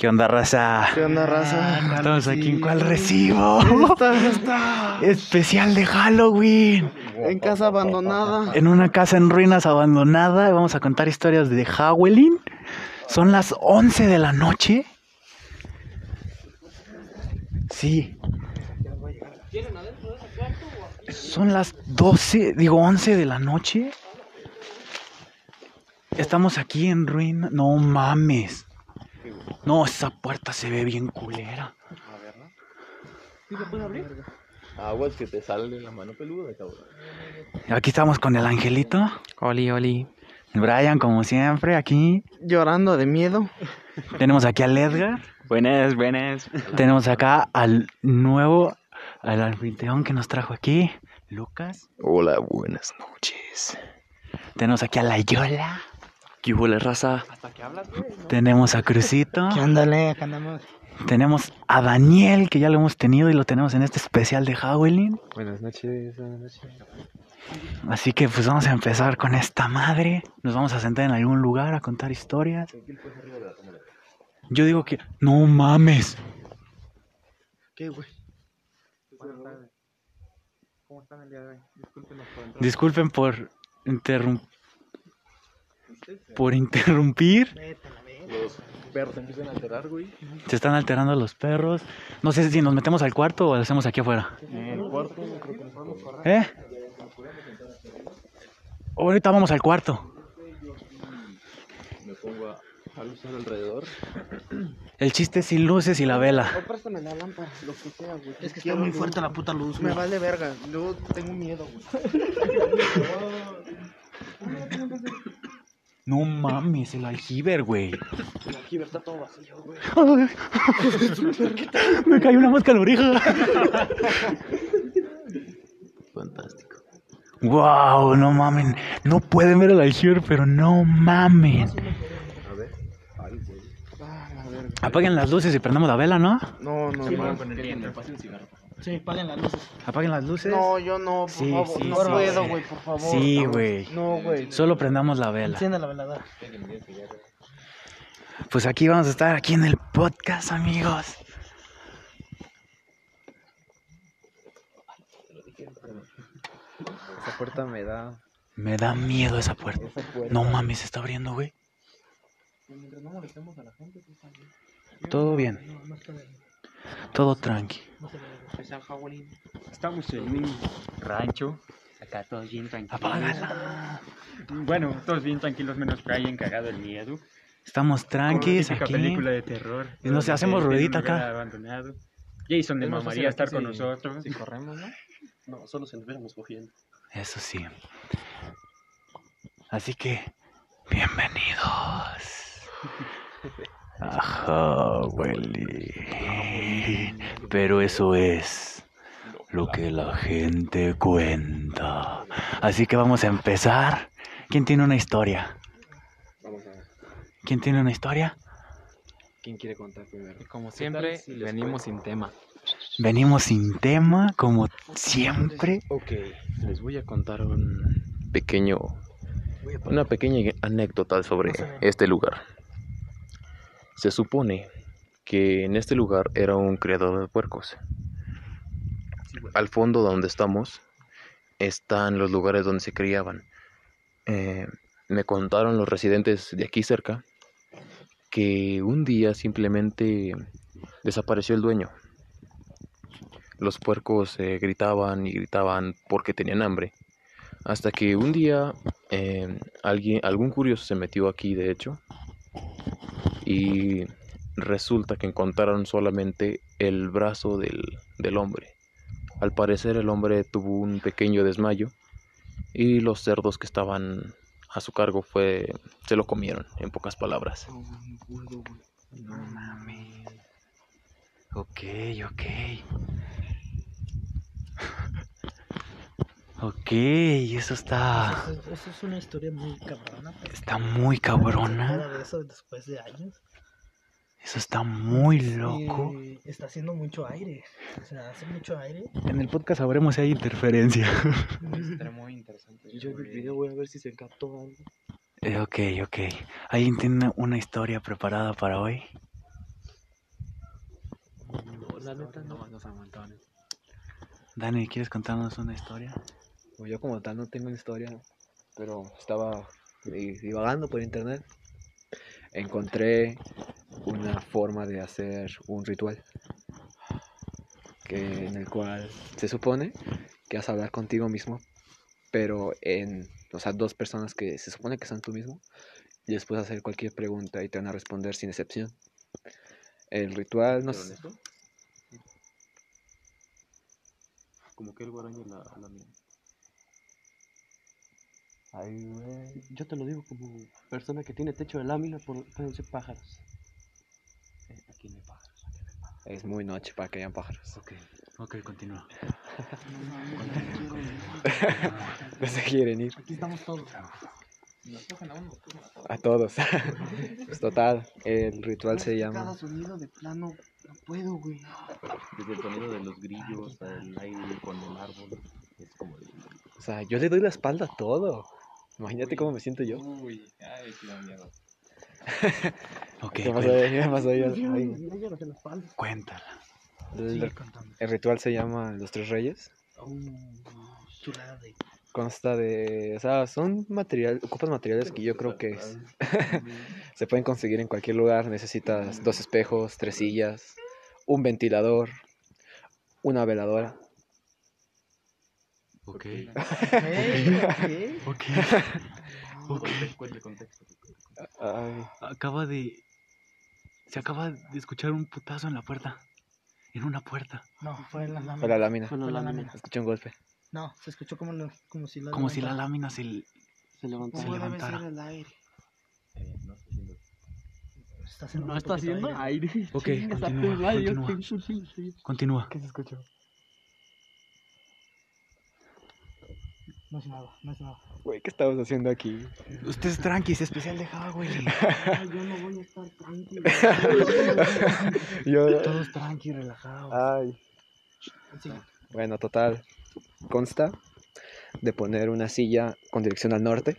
¿Qué onda, raza? ¿Qué onda, raza? Estamos aquí en cuál recibo. Está, está. Especial de Halloween. En casa abandonada. En una casa en ruinas abandonada. Vamos a contar historias de Halloween. Son las 11 de la noche. Sí. Son las 12, digo 11 de la noche. Estamos aquí en ruina. No mames. No, esa puerta se ve bien culera. Aguas que te sale la mano peluda, cabrón. Aquí estamos con el angelito. Oli, Oli. Brian, como siempre, aquí. Llorando de miedo. Tenemos aquí al Edgar. Buenas, buenas. Tenemos acá al nuevo, al anfitrión que nos trajo aquí, Lucas. Hola, buenas noches. Tenemos aquí a la Yola. ¿Qué hubo, la raza? Tenemos a Crucito. ¿Qué ándale? Acá andamos. Tenemos a Daniel, que ya lo hemos tenido y lo tenemos en este especial de Halloween. Buenas noches, buenas noches. Así que pues vamos a empezar con esta madre. Nos vamos a sentar en algún lugar a contar historias. Yo digo que... No mames. ¿Qué, güey? Disculpen por interrum- por interrumpir. Los perros empiezan a alterar, güey. Se están alterando los perros. No sé si nos metemos al cuarto o lo hacemos aquí afuera. En el cuarto, ¿Eh? Ahorita vamos al cuarto. Me pongo a, alrededor. El chiste es sin luces y la vela. O préstame la lámpara, lo que sea, güey. Es que está muy fuerte la puta luz, Me güey. vale verga. Yo tengo miedo, güey. No mames, el aljiber, güey. Aquí está todo vacío, güey. Me cayó una mosca en la oreja. Fantástico. Wow, no mamen. No pueden ver el aljiber, pero no mamen. A ver. Ay, güey. Ah. Apaguen las luces y prendamos la vela, ¿no? No, no, no. Un cigarro. Sí, paguen las luces. Apaguen las luces. No, yo no, por Sí, favor. sí, no sí, puedo, sí. güey, por favor. Sí, güey. No, güey. Solo prendamos la vela. Enciende la veladora. Pues aquí vamos a estar, aquí en el podcast, amigos. Esa puerta me da. Me da miedo esa puerta. No mames, se está abriendo, güey. Mientras no molestemos a la gente, pues, está bien. Todo bien. Todo tranqui. Halloween. Estamos en un rancho. Acá todos bien tranquilos. Apágala. Bueno, todos bien tranquilos, menos que hayan cagado el miedo. Estamos tranquis Típica aquí. película de terror. Y nos Donde hacemos ruedita acá. Abandonado. Jason más mamaría estar con si- nosotros. Si corremos, ¿no? No, solo si nos viéramos cogiendo. Eso sí. Así que, bienvenidos. Ajá, Willy. Pero eso es lo que la gente cuenta. Así que vamos a empezar. ¿Quién tiene una historia? Vamos a ver. ¿Quién tiene una historia? ¿Quién quiere contar primero? Como siempre, si venimos cuento? sin tema. Venimos sin tema, como siempre. Ok, les voy a contar un pequeño, una pequeña anécdota sobre este lugar. Se supone que en este lugar era un criador de puercos. Al fondo donde estamos están los lugares donde se criaban. Eh, me contaron los residentes de aquí cerca que un día simplemente desapareció el dueño. Los puercos eh, gritaban y gritaban porque tenían hambre. Hasta que un día eh, alguien, algún curioso se metió aquí, de hecho, y resulta que encontraron solamente el brazo del, del hombre. Al parecer el hombre tuvo un pequeño desmayo y los cerdos que estaban a su cargo fue se lo comieron, en pocas palabras. No mames. Ok, ok. Ok, eso está. Eso, eso es una historia muy cabrona. Está muy nada cabrona. de eso después de años. Eso está muy loco. Está haciendo mucho aire. O sea, hace mucho aire. En el podcast sabremos si hay interferencia. Será muy interesante. Yo en el video voy a ver si se captó algo. Eh, ok, ok. ¿Alguien tiene una historia preparada para hoy? La neta, no. Dani, ¿quieres contarnos una historia? Pues yo como tal no tengo una historia, pero estaba di- divagando por internet. Encontré una forma de hacer un ritual que, en el cual se supone que vas a hablar contigo mismo, pero en, o sea, dos personas que se supone que son tú mismo, y les puedes hacer cualquier pregunta y te van a responder sin excepción. El ritual no sé, Como que el guaraño la, la mía. Ay, güey. Yo te lo digo como persona que tiene techo de lámina, por, pueden ser pájaros. Aquí no hay pájaros. Es muy noche para que hayan pájaros. Ok, ok, continúa. No se quieren ir. Aquí estamos todos. A todos. pues total, el ritual se llama. Cada sonido de plano, no puedo, güey. Desde el sonido de los grillos al aire con el árbol. Es como. O sea, yo le doy la espalda a todo. Imagínate cómo me siento yo. Uy, ay, da miedo. Ok, ¿Qué pasó ahí? ¿Qué pasó ahí? Cuéntala. El, ritual se llama Los Tres Reyes. Chulada de. Consta de. O sea, son material, ocupas materiales que yo creo que es- se pueden conseguir en cualquier lugar. Necesitas dos espejos, tres sillas, un ventilador, una veladora. Ok, ok, ok. Acaba de... Se acaba de escuchar un putazo en la puerta. En una puerta. No, fue en la lámina. fue la lámina. Fue la lámina. Escuché un golpe. No, se escuchó como, lo- como si la Como si la levantara. lámina se... Se levantó. Se ¿Cómo debe levantara. ser el aire? Eh, no estoy haciendo... Está haciendo No está haciendo aire. Ok, Chingas a tu continúa, continúa. sí, sí. Continúa. ¿Qué se escuchó? No es nada, no es nada. Güey, ¿qué estabas haciendo aquí? Usted es tranqui, es especial de. Ay, yo no voy a estar tranquilo. Yo. Todos tranqui, relajados. Ay. Bueno, total. Consta de poner una silla con dirección al norte,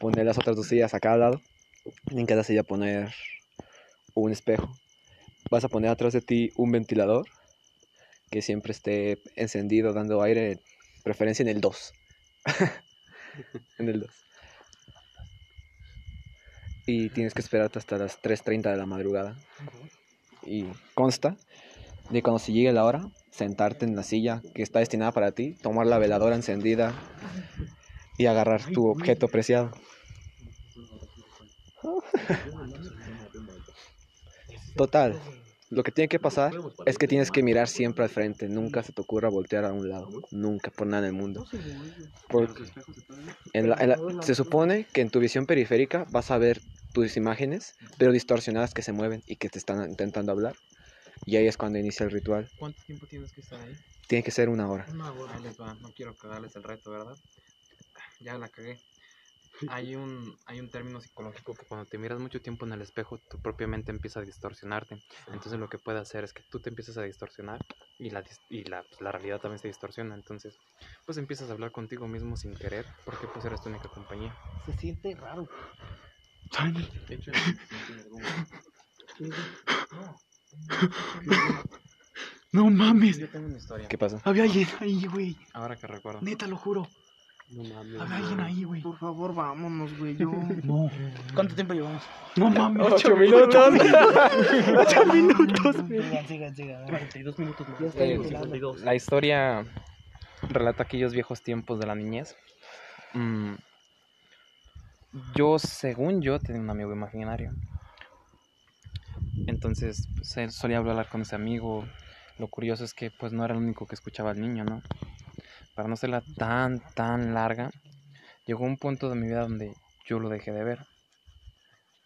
poner las otras dos sillas a cada lado, y en cada silla poner un espejo. Vas a poner atrás de ti un ventilador que siempre esté encendido, dando aire, preferencia en el 2. en el 2. Y tienes que esperarte hasta las 3.30 de la madrugada. Y consta de cuando se llegue la hora, sentarte en la silla que está destinada para ti, tomar la veladora encendida y agarrar tu objeto preciado. Total, lo que tiene que pasar es que tienes que mirar siempre al frente, nunca se te ocurra voltear a un lado, nunca por nada en el mundo. Porque en la- en la- se supone que en tu visión periférica vas a ver tus imágenes, pero distorsionadas que se mueven y que te están intentando hablar. Y ahí es cuando inicia el ritual. ¿Cuánto tiempo tienes que estar ahí? Tiene que ser una hora. Ahí les va, no quiero cagarles el reto, ¿verdad? Ya la cagué. Hay un, hay un término psicológico que cuando te miras mucho tiempo en el espejo, tu propia mente empieza a distorsionarte. Entonces lo que puede hacer es que tú te empiezas a distorsionar y la, y la, pues, la realidad también se distorsiona. Entonces, pues empiezas a hablar contigo mismo sin querer, porque pues eres tu única compañía. Se siente raro. De hecho, No mames. yo tengo una historia. ¿Qué pasa? Había alguien ahí, güey. Ahora que recuerdo. Neta, lo juro. No mames. Había alguien ahí, güey. Por favor, vámonos, güey. Yo... No. ¿Cuánto tiempo llevamos? No mames. ¡Ocho minutos! Ocho minutos. Sigan, sigan, sigan. 42 minutos más. Ya está Eh. La historia relata aquellos viejos tiempos de la niñez. Mm, yo, según yo, tenía un amigo imaginario. Entonces, pues, él solía hablar con ese amigo. Lo curioso es que, pues, no era el único que escuchaba al niño, ¿no? Para no serla tan, tan larga, llegó un punto de mi vida donde yo lo dejé de ver.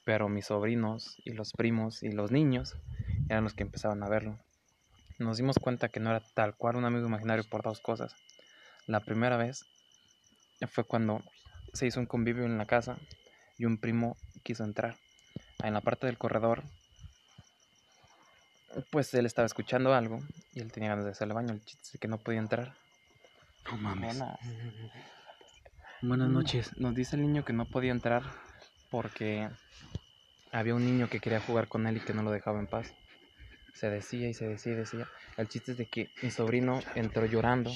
Pero mis sobrinos y los primos y los niños eran los que empezaban a verlo nos dimos cuenta que no era tal cual un amigo imaginario por dos cosas. La primera vez fue cuando se hizo un convivio en la casa y un primo quiso entrar. En la parte del corredor, pues él estaba escuchando algo y él tenía ganas de hacerle baño. El chiste que no podía entrar. No mames. Buenas. Buenas noches. Nos dice el niño que no podía entrar porque había un niño que quería jugar con él y que no lo dejaba en paz. Se decía y se decía y decía. El chiste es de que mi sobrino entró llorando.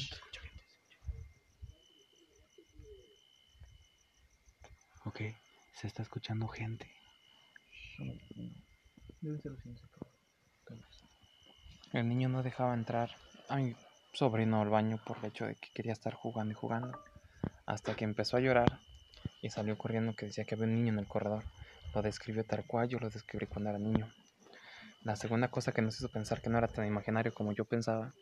Ok, se está escuchando gente. El niño no dejaba entrar a mi sobrino al baño por el hecho de que quería estar jugando y jugando. Hasta que empezó a llorar y salió corriendo que decía que había un niño en el corredor. Lo describió tal cual yo lo describí cuando era niño. La segunda cosa que nos hizo pensar que no era tan imaginario como yo pensaba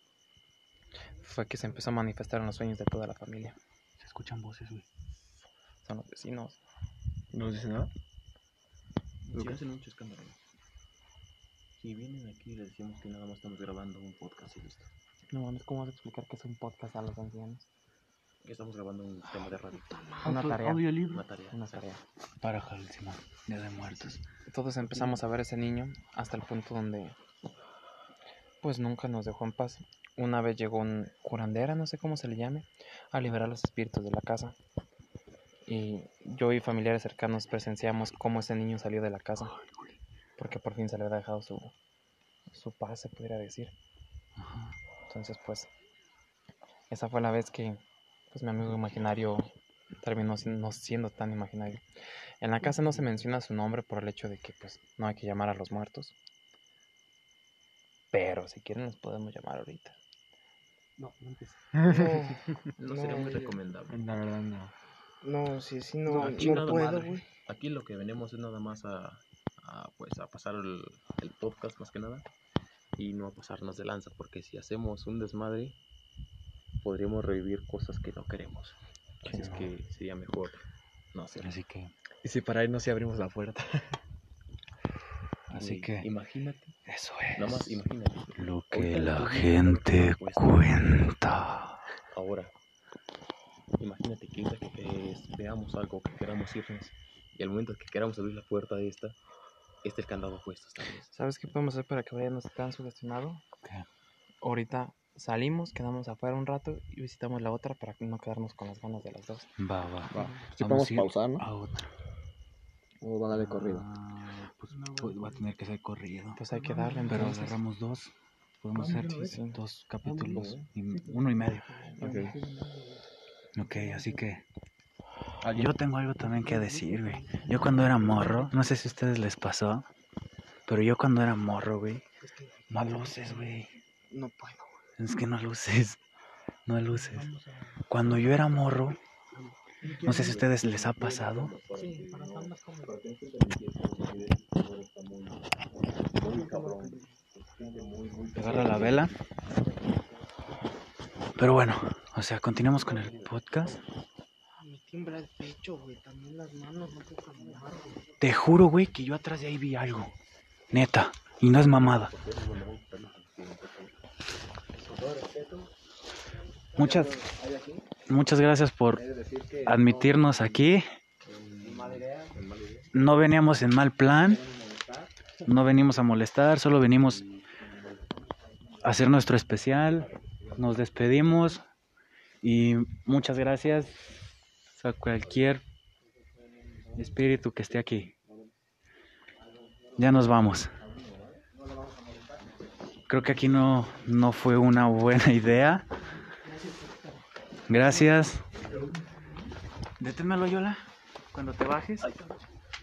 fue que se empezó a manifestar en los sueños de toda la familia. Se escuchan voces, güey. Son los vecinos. ¿No dice nada? Sí, hacen mucho escándalo. Si vienen aquí y les decimos que nada más estamos grabando un podcast y listo. No mames, ¿cómo vas a explicar que es un podcast a los ancianos? Estamos grabando un tema de radio. Una tarea. Audiolibro. Una tarea. Una tarea. Para Simón. Día de muertos. Todos empezamos a ver a ese niño hasta el punto donde pues nunca nos dejó en paz. Una vez llegó un curandera, no sé cómo se le llame, a liberar los espíritus de la casa. Y yo y familiares cercanos presenciamos cómo ese niño salió de la casa. Porque por fin se le había dejado su, su paz, se pudiera decir. Ajá. Entonces, pues, esa fue la vez que pues, mi amigo imaginario terminó sin- no siendo tan imaginario. En la casa no se menciona su nombre por el hecho de que pues, no hay que llamar a los muertos. Pero si quieren, los podemos llamar ahorita. No, no empieces. No, sería muy recomendable. La verdad no. No, sí, sí, no, No, no, chingada puedo, güey. Aquí lo que venimos es nada más a, a, pues, a pasar el, el podcast más que nada y no a pasarnos de lanza, porque si hacemos un desmadre podríamos revivir cosas que no queremos. Así Sí, es no. que sería mejor no hacerlo. Así que, Y si para irnos si abrimos la puerta. así Y que, Imagínate, eso es. nada más imagínate. Lo que la tú mismo gente cuenta. Ahora, imagínate que ahorita que que veamos algo, que queramos irnos, y al momento que queramos abrir la puerta de esta, este el candado puesto esta vez. ¿Sabes qué podemos hacer para que Brian no esté tan sugestionado? ¿Qué? Ahorita salimos, quedamos afuera un rato y visitamos la otra para no quedarnos con las ganas de las dos. Va, va. Si Vamos podemos pausar, ¿no? A otra. O va a darle corrido. Ah, pues, pues va a tener que ser corrido. Pues hay que darle Pero entonces. agarramos dos. Podemos hacer sí. dos capítulos. y uno y medio. Ok, así que. Yo tengo algo también que decir, güey. Yo cuando era morro, no sé si a ustedes les pasó, pero yo cuando era morro, güey, no luces, güey. No puedo. Es que no luces. No luces. Cuando yo era morro, no sé si a ustedes les ha pasado. Sí. Agarra la vela. Pero bueno, o sea, continuamos con el podcast. Me tiembla el pecho, güey. También las manos, no puedo caminar, güey. Te juro, güey, que yo atrás de ahí vi algo. Neta. Y no es mamada. Muchas, muchas gracias por admitirnos aquí. No veníamos en mal plan. No venimos a molestar, solo venimos a hacer nuestro especial. Nos despedimos y muchas gracias a cualquier espíritu que esté aquí. Ya nos vamos. Creo que aquí no, no fue una buena idea. Gracias. Deténmelo, Yola. Cuando te bajes.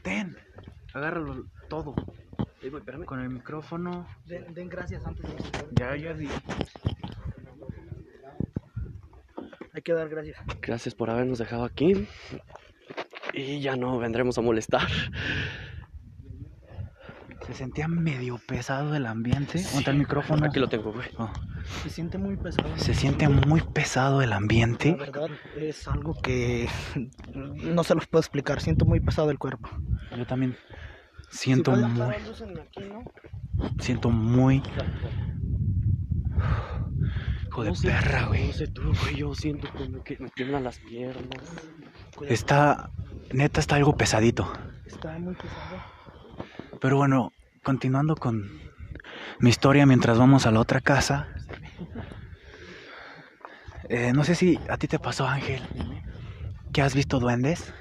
Ten. Agárralo todo. Con el micrófono. Den, den gracias antes de. Ya, ya di. Hay que dar gracias. Gracias por habernos dejado aquí. Y ya no vendremos a molestar. Se sentía medio pesado el ambiente. ¿Dónde el micrófono? Aquí lo tengo, güey. Oh, Se siente muy pesado. se siente muy pesado el La ambiente. verdad es algo que no se los puedo explicar. Siento muy pesado el cuerpo. Yo también siento Si muy, la siento muy. Hijo de No sé- perra, güey. No sé tú, güey. Yo siento como que me tiemblan las piernas. Está, neta, está algo pesadito. Está muy pesado. Pero bueno, continuando con mi historia mientras vamos a la otra casa. Eh, no sé si a ti te pasó, Ángel, que has visto duendes.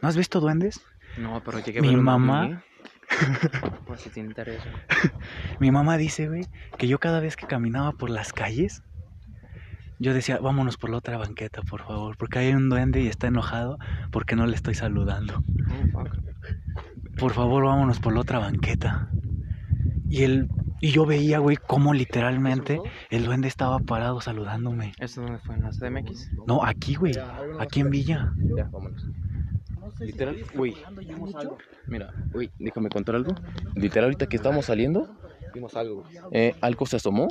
¿No has visto duendes? No, pero llegué Mi a ver un mamá-. Por si te interesa. Mi mamá dice, güey, que yo cada vez que caminaba por las calles, yo decía, vámonos por la otra banqueta, por favor, porque hay un duende y está enojado porque no le estoy saludando. Oh. Por favor, vámonos por la otra banqueta. Y él, y yo veía, güey, cómo literalmente el duende estaba parado saludándome. ¿Eso dónde fue? ¿En la CDMX? No, aquí, güey, aquí en Villa. Ya, vámonos. Literal, güey. Mira, güey, déjame contar algo. Literal, ahorita que estábamos saliendo, Vimos algo. eh, algo se asomó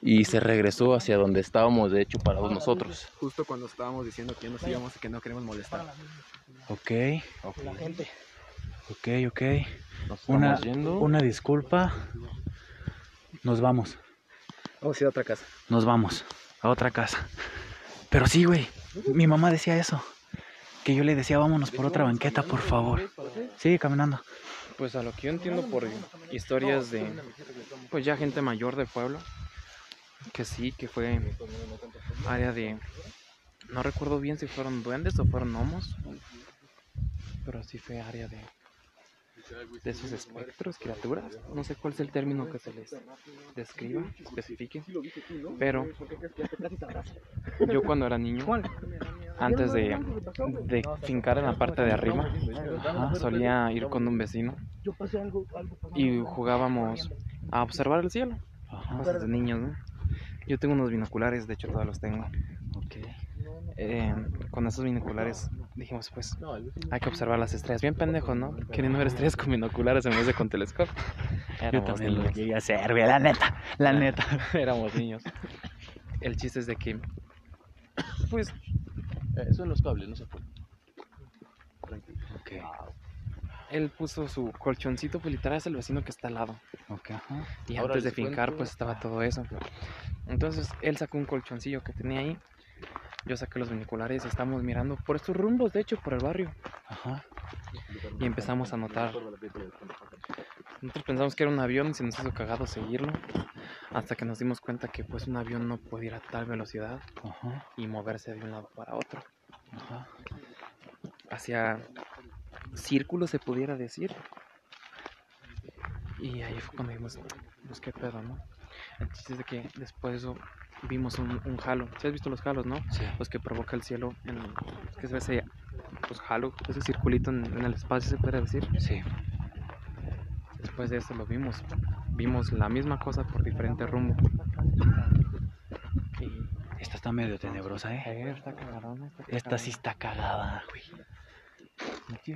y se regresó hacia donde estábamos, de hecho, parados nosotros. Justo cuando estábamos diciendo que nos íbamos y que no queremos molestar. Ok, La gente. ok, ok. Nos Una, yendo. una disculpa. Nos vamos. Vamos a ir a otra casa. nos vamos a otra casa. Pero sí, güey, mi mamá decía eso. Que yo le decía, vámonos por otra banqueta, por favor. Sigue caminando. Pues a lo que yo entiendo por historias de, pues ya gente mayor del pueblo, que sí, que fue área de, no recuerdo bien si fueron duendes o fueron gnomos, pero sí fue área de, de esos espectros, criaturas, no sé cuál es el término que se les describa, especifique, pero yo cuando era niño, antes de, de fincar en la parte de arriba, Ajá. solía ir con un vecino y jugábamos a observar el cielo, Ajá. cosas de niños, ¿no? Yo tengo unos binoculares, de hecho todos los tengo. Ok. Eh, con esos binoculares dijimos, pues, hay que observar las estrellas. Bien pendejo, ¿no? Queriendo ver estrellas con binoculares en vez de con telescopio. Yo Éramos también lo niños. llegué a hacer, la neta, la neta. Éramos niños. El chiste es de que, pues, Eh, son los cables, no se puede. Ok, él puso su colchoncito, pues literal es el vecino que está al lado. ok, ajá. Y Ahora antes de fincar, cuento- pues estaba todo eso. Entonces él sacó un colchoncillo que tenía ahí. Yo saqué los binoculares estamos mirando por estos rumbos, de hecho, por el barrio. Ajá. Y empezamos a notar. Nosotros pensamos que era un avión y se nos hizo cagado seguirlo. Hasta que nos dimos cuenta que pues un avión no podía ir a tal velocidad Ajá. y moverse de un lado para otro. Ajá. Hacia círculo se pudiera decir. Y ahí fue cuando dijimos, pues qué pedo, ¿no? El chiste es de que después de eso vimos un, un halo. ¿Sí has visto los halos, no? Sí. Los que provoca el cielo, en, que se ve ese pues, halo, ese circulito en, en el espacio, se podría decir. Sí. Después de eso lo vimos. Vimos la misma cosa por diferente rumbo. Y Esta está medio tenebrosa, ¿eh? está cagadona, está Esta sí está cagada, güey.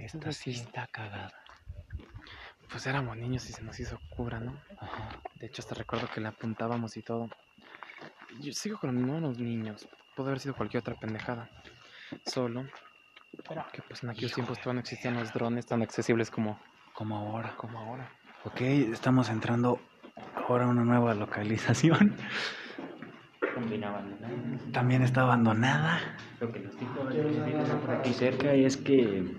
Esta sí está cagada. Pues éramos niños y se nos hizo cura, ¿no? Ajá. De hecho, hasta recuerdo que le apuntábamos y todo. Yo sigo con los mismos niños. Pudo haber sido cualquier otra pendejada. Solo que pues en aquellos tiempos todavía no existían los drones tan accesibles como, Como ahora. como ahora. Ok, estamos entrando ahora a una nueva localización. También está abandonada. Lo que nos dijo aquí cerca es que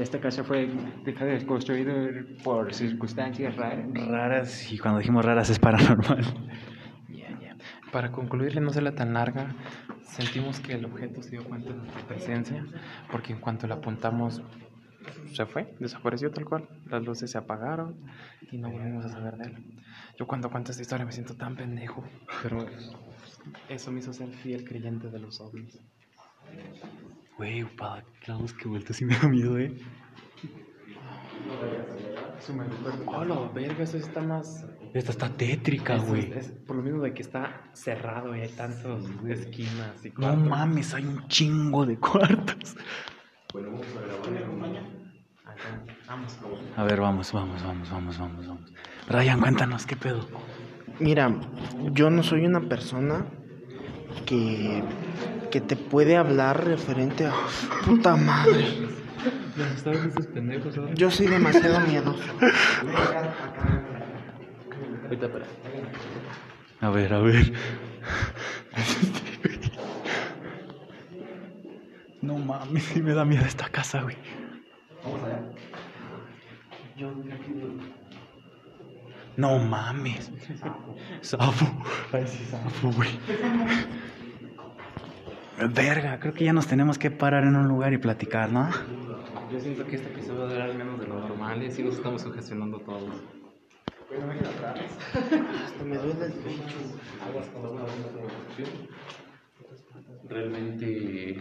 esta casa fue construir por circunstancias raras. Raras, y cuando dijimos raras es paranormal. Ya, ya. Para concluirle, no serla tan larga, sentimos que el objeto se dio cuenta de nuestra presencia, porque en cuanto le apuntamos, se fue, desapareció tal cual. Las luces se apagaron y no volvimos a saber de él. Yo cuando cuento esta historia me siento tan pendejo, pero eso me hizo ser fiel creyente de los ovnis. Güey, para lados que vuelta sí me da miedo, eh. Oh, la verga, eso está más. Esta está tétrica, güey. es- es por lo mismo de que está cerrado y hay tantas esquinas y No cuartos. mames, hay un chingo de cuartos. Vamos. A ver, vamos, vamos, vamos, vamos, vamos, vamos. Ryan, cuéntanos, ¿qué pedo? Mira, yo no soy una persona que, que te puede hablar referente a puta madre. Los estaban estos pendejos ahora. Yo soy demasiado miedoso. Ahorita, espera. A ver, a ver. No mames, sí me da miedo esta casa, güey. No mames. Sapo. Ay, sí, sapo, güey. Verga, creo que ya nos tenemos que parar en un lugar y platicar, ¿no? Yo siento que este episodio va a durar menos de lo normal. normal, sí nos estamos sugestionando todos. Hasta me duele el pecho. Realmente,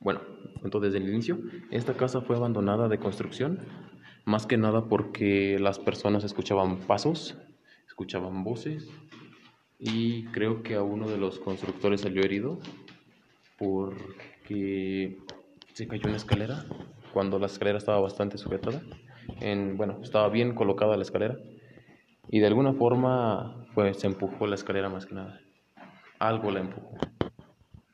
bueno, entonces desde el inicio, esta casa fue abandonada de construcción, más que nada porque las personas escuchaban pasos, escuchaban voces y creo que a uno de los constructores salió herido porque se cayó en la escalera cuando la escalera estaba bastante sujetada. En, bueno, estaba bien colocada la escalera y de alguna forma pues se empujó la escalera más que nada. Algo la empujó.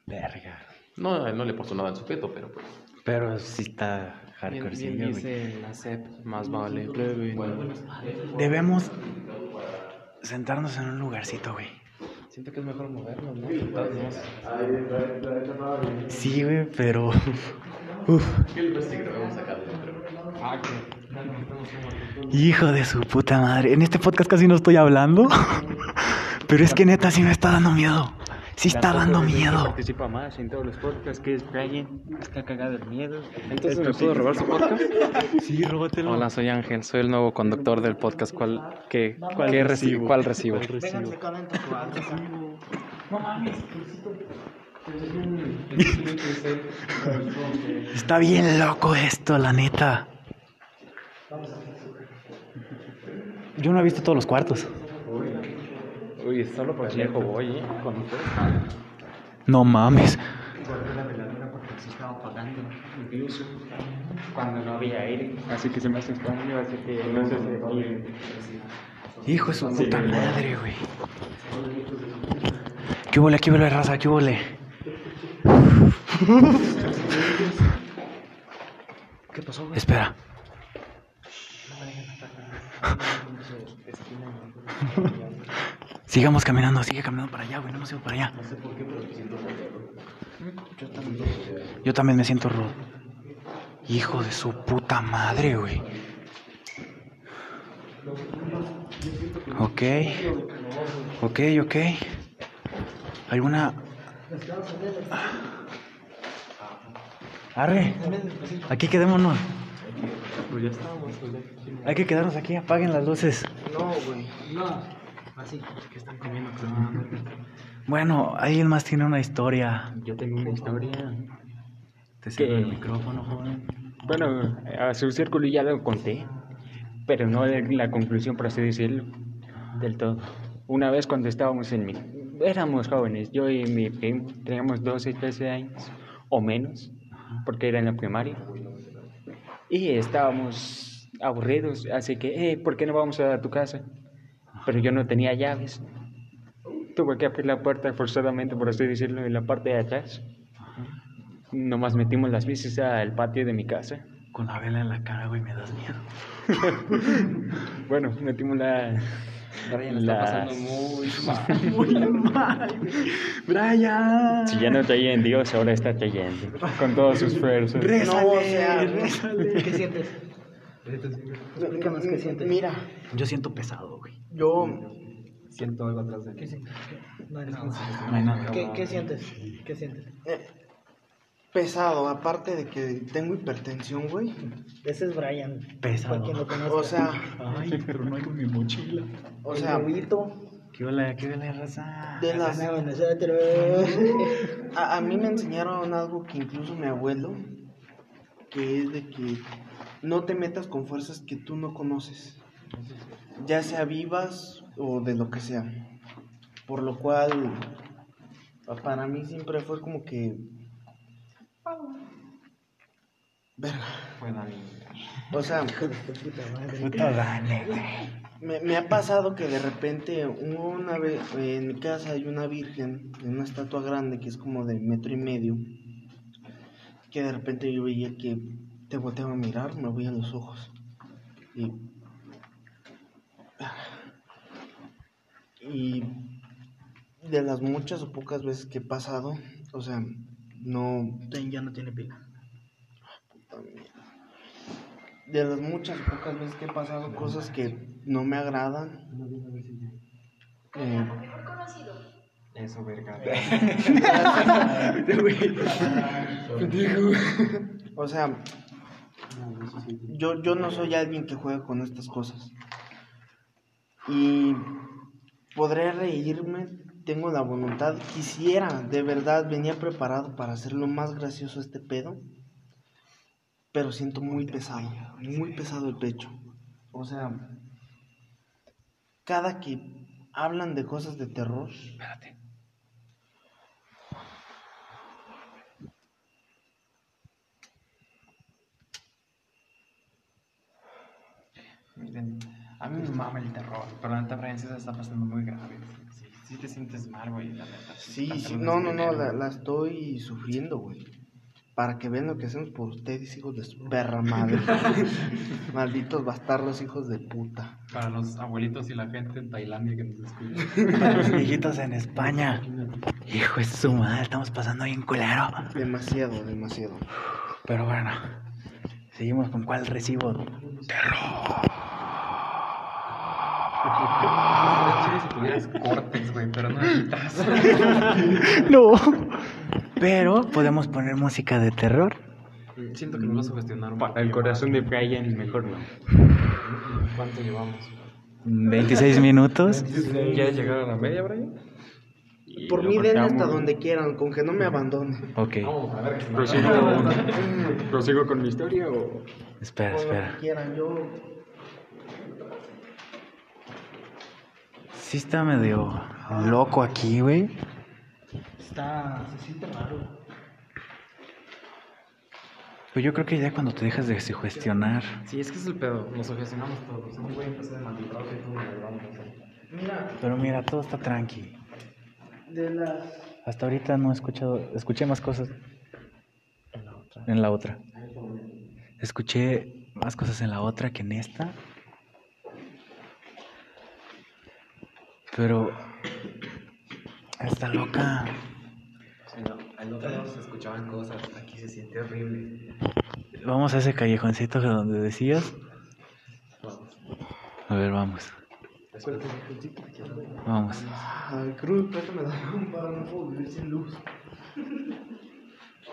Verga. No, no le pasó nada en su peto, pero pues. Pero sí está hardcore, bien güey. dice la SEP, más vale prevenir. Debemos sentarnos en un lugarcito, güey. Siento que es mejor movernos, ¿no? Sí, güey, pero... Uf. Hijo de su puta madre. En este podcast casi no estoy hablando. Pero es que neta sí me está dando miedo. Sí está dando miedo. Participa más en todos los podcasts, que es Brian. Está cagado el miedo. Entonces, ¿me puedo robar su podcast? Sí, róbatelo. Hola, soy Ángel, soy el nuevo conductor del podcast. ¿Cuál, qué, qué recibo? ¿Cuál recibo? Vénganse con el tatuaje. Está bien loco esto, la neta. Yo no he visto todos los cuartos. Uy, solo por viejo voy, ¿eh? Con ustedes. No mames. Guardé la veladora porque se estaba apagando, incluso cuando no había aire. Así que se me hace extraño, así que no sé si... Hijo de su puta madre, güey. ¿Qué huele? ¿Qué huele, raza? ¿Qué huele? ¿Qué pasó, güey? Espera. Sigamos caminando, sigue caminando para allá, güey. No me sigo para allá. Yo también me siento rudo. Hijo de su puta madre, güey. Ok. Ok, ok. ¿Alguna... Arre. Aquí quedémonos. Hay que quedarnos aquí, apaguen las luces. No, güey. Bueno, alguien más tiene una historia. Yo tengo una historia. Te sirve el ¿Qué? micrófono, joven. Bueno, a su círculo ya lo conté, pero no de la conclusión, por así decirlo, del todo. Una vez cuando estábamos en mi... Éramos jóvenes, yo y mi primo, teníamos 12, 13 años o menos, porque era en la primaria. Y estábamos aburridos, así que, eh, ¿por qué no vamos a tu casa? Pero yo no tenía llaves. Tuve que abrir la puerta forzadamente, por así decirlo, en la parte de atrás. Nomás metimos las bicis al patio de mi casa. Con la vela en la cara, güey, me das miedo. Bueno, metimos la... Brian está las- pasando muy mal. Muy mal, güey. Brian. Si ya no creía en Dios, ahora está creyendo. Con todas sus fuerzas. Rézale, No, o sea, rézale. ¿Qué sientes? Explícanos qué sientes. Mira, Yo siento pesado, güey. yo. Siento algo atrás de. No hay nada. No hay nada. ¿Qué, qué sientes? ¿Qué sientes? pesado, aparte de que tengo hipertensión, güey. Ese es Brian. Pesado. Para quien lo conozca. O sea, Ay, pero no hay con mi mochila. o sea, huevito. ¿Qué hola, qué hola, raza? de las. A, a mí me enseñaron algo que incluso mi abuelo, que es de que no te metas con fuerzas que tú no conoces, ya sea vivas o de lo que sea. Por lo cual, pa- para mí siempre fue como que... Verga. O sea, me, me ha pasado que de repente una vez en mi casa hay una virgen, una estatua grande que es como de metro y medio, que de repente yo veía que te volteaba a mirar, me voy a los ojos. Y, y de las muchas o pocas veces que he pasado, o sea, no, Ya no tiene pila. puta mierda. De las muchas o pocas veces que he pasado cosas que no me agradan. eh, Eso, verga. o sea, Yo, yo no soy alguien que juega con estas cosas. Y podré reírme, tengo la voluntad, quisiera, de verdad, venía preparado para hacer lo más gracioso este pedo. Pero siento muy pesado, muy pesado el pecho. O sea, cada que hablan de cosas de terror, Espérate. Miren, a mí me mama el terror, pero la neta, Brian, sí se está pasando muy grave. Sí, sí te sientes mal, güey, la neta. sí, sí, no, no, no, la, la estoy sufriendo, güey. Para que vean lo que hacemos por ustedes, hijos de su perra madre. Malditos bastardos, hijos de puta. Para los abuelitos y la gente en Tailandia que nos escucha. Los viejitos en España. Hijo de su madre, estamos pasando bien culero. Demasiado, demasiado. Pero bueno, seguimos con cuál recibo. Si tuvieras cortes, güey, pero no necesitas. No. Pero podemos poner música de terror. Siento que nos vas a sugestionar un poco. el corazón de Brian, mejor no. ¿Cuánto llevamos? 26 minutos. ¿Quieres llegar a la media, Brian? Y Por mí den hasta donde quieran, con que no me abandonen. Ok, Vamos a ver. qué ¿Prosigo, ¿Prosigo con mi historia o...? espera, Con lo que espera. quieran, yo. Sí está medio loco aquí, güey. Está. Se siente raro. Pues yo creo que ya cuando te dejas de sugestionar. Sí, es que es el pedo. Nos sugestionamos todos. Un güey empezó de maldito que tú me. Mira, Pero mira, todo está tranqui. de las. Hasta ahorita no he escuchado, escuché más cosas en la otra. Escuché más cosas en la otra que en esta. Pero está loca. al otro lado se escuchaban cosas. Aquí se siente horrible. Vamos a ese callejoncito que donde decías. A ver, vamos. Vamos. Ay, Cruz, préstame la lámpara, no puedo vivir sin luz.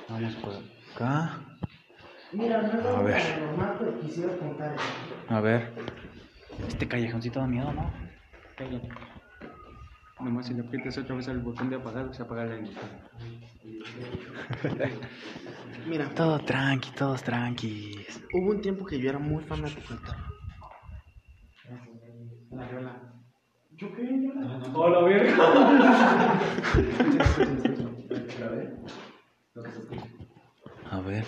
Vamos por acá. Mira, no es A ver. paranormal, pero quisiera contar. A ver. Este callejoncito da miedo, ¿no? Cállate. Nomás si le aprietas otra vez al botón de apagar, se apaga la luz. Mira, Todo tranqui, todos tranquis. hubo un tiempo que yo era muy fanático del terror. A ver.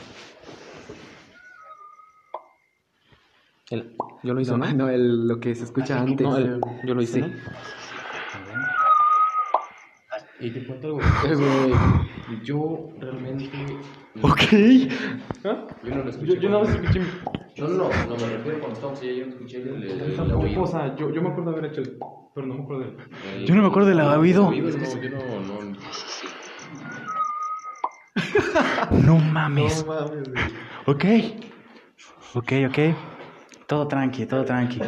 El, yo lo hice, ¿no? No, el, lo que se escucha antes. No, el- yo lo hice. ¿no? Y te cuento algo. Güey, yo realmente. Ok. Yo no lo escuché. Yo, yo no escuché. No, no, no, me refiero cuando estábamos allá, yo no escuché el, el, el Tampoco, oído. o sea, yo, yo me acuerdo de haber hecho el. Pero no me acuerdo del. Eh, Yo no me acuerdo del oído. No, yo no, no. No mames. Ok. Ok, ok. Todo tranqui, todo tranqui.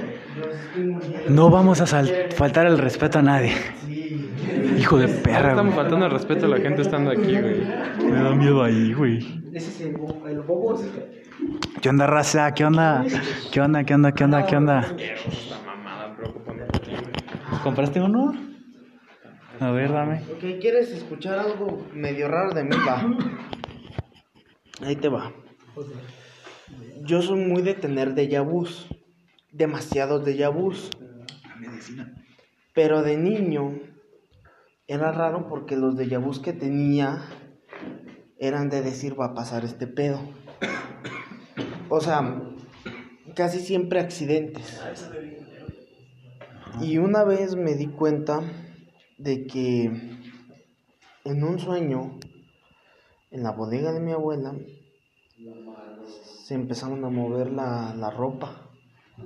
No vamos a sal- faltar el respeto a nadie. Hijo de perra, Estamos güey. faltando el respeto a la gente estando aquí, güey. Me da miedo ahí, güey. Ese es el, el bobo. ¿Qué onda, raza? ¿Qué onda? ¿Qué onda? ¿Qué onda? ¿Qué onda? ¿Qué onda? ¿Compraste uno? A ver, dame. Ok, ¿quieres escuchar algo medio raro de mí? Va. Ahí te va. Yo soy muy de tener déjà vus. Demasiados déjà vus. Pero de niño era raro porque los vus que tenía eran de decir va a pasar este pedo. O sea, casi siempre accidentes. Y una vez me di cuenta de que en un sueño, en la bodega de mi abuela, se empezaron a mover la, la ropa,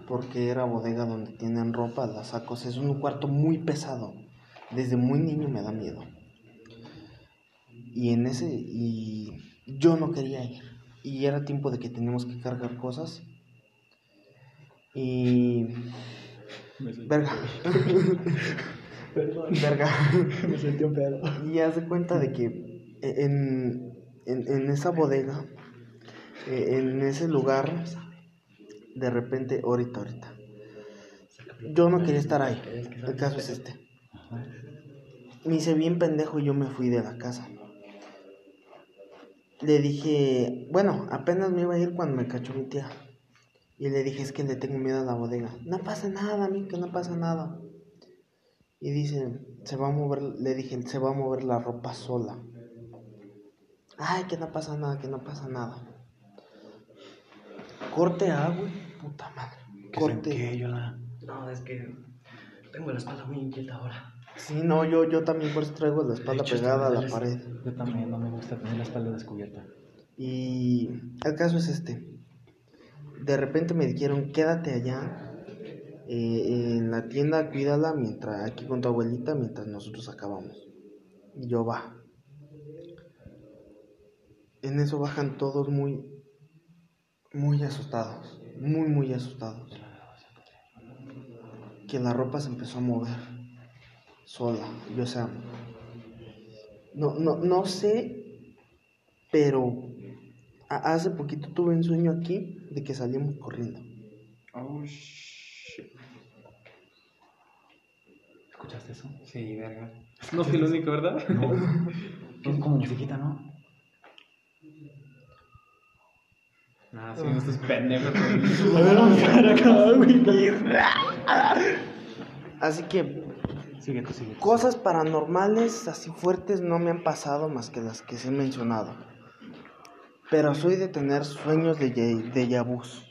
porque era bodega donde tienen ropa, las sacos. Es un cuarto muy pesado. Desde muy niño me da miedo. Y en ese, y yo no quería ir. Y era tiempo de que teníamos que cargar cosas. Y... Verga. Verga. Me sentí un pedo. Y haz de cuenta de que en, en, en esa bodega, eh, en ese lugar, de repente, ahorita, ahorita. Yo no quería estar ahí. El caso es este. Me hice bien pendejo y yo me fui de la casa. Le dije, bueno, apenas me iba a ir cuando me cachó mi tía. Y le dije, es que le tengo miedo a la bodega. No pasa nada, a mí que no pasa nada. Y dice, se va a mover, le dije, se va a mover la ropa sola. Ay, que no pasa nada, que no pasa nada. Corte A, güey. Puta madre. ¿Qué Corte. sentí, yo la... No, es que tengo la espalda muy inquieta ahora. Sí, no, yo, yo también por eso traigo la espalda hecho, pegada a la pared. Yo también no me gusta tener la espalda descubierta. Y el caso es este. De repente me dijeron, quédate allá eh, en la tienda, cuídala mientras aquí con tu abuelita mientras nosotros acabamos. Y yo va. En eso bajan todos muy, muy asustados, muy, muy asustados. Que la ropa se empezó a mover sola. Y, o sea, no, no, no sé, pero a- hace poquito tuve un sueño aquí de que salimos corriendo. Oh, shit. ¿Escuchaste eso? Sí, verga. No fui el único, ¿verdad? No. Es como musiquita, ¿no? Ah, sí, estos pendejos. Así que Tú, tú. cosas paranormales así fuertes no me han pasado más que las que se he mencionado. Pero soy de tener sueños de ye- vus.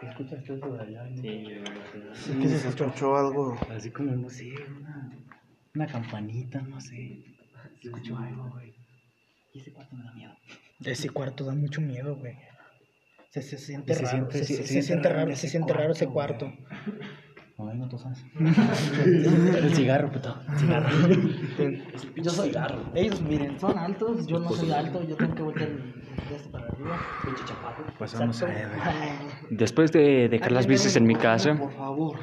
¿Qué escuchaste eso de allá? Sí, que se escuchó algo. Así como, no sé, una, una campanita, no sé. Escucho algo, güey. Y ese cuarto me da miedo. Ese cuarto da mucho miedo, güey. Se, se siente Se raro. siente- se, se- se- se se siente siente raro se siente raro ese cuarto. No, vengo, tú sabes. El cigarro, puto. El cigarro. Yo soy Ellos, miren, son altos, yo no soy alto, yo tengo que voltear el- de este para arriba. Pinche chaparro. Pues vamos a. Después de dejar las bicis en mi casa, Por favor.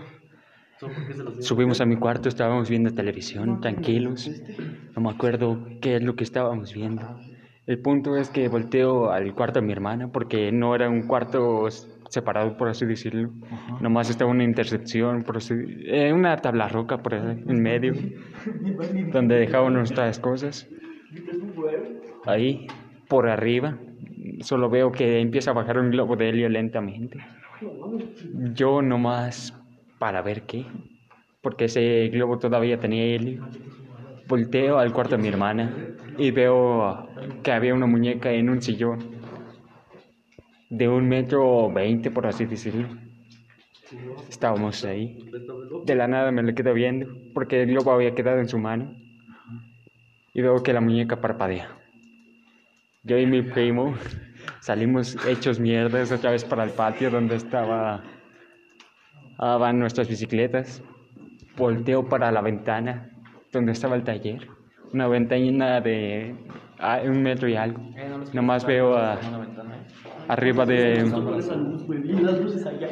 Subimos a mi cuarto, estábamos viendo televisión, tranquilos. No me acuerdo qué es lo que estábamos viendo. El punto es que volteo al cuarto de mi hermana porque no era un cuarto separado, por así decirlo. Nomás estaba una intercepción, por así, eh, una tabla roca por ahí en medio, donde dejaban nuestras cosas. Ahí, por arriba, solo veo que empieza a bajar un globo de helio lentamente. Yo nomás para ver qué, porque ese globo todavía tenía helio. Volteo al cuarto de mi hermana y veo que había una muñeca en un sillón de un metro veinte, por así decirlo. Estábamos ahí. De la nada me le quedo viendo porque el globo había quedado en su mano y veo que la muñeca parpadea. Yo y mi primo salimos hechos mierdas otra vez para el patio donde estaba ah, van nuestras bicicletas. Volteo para la ventana donde estaba el taller. Una ventana de ah, un metro y algo. Nomás veo a- arriba de...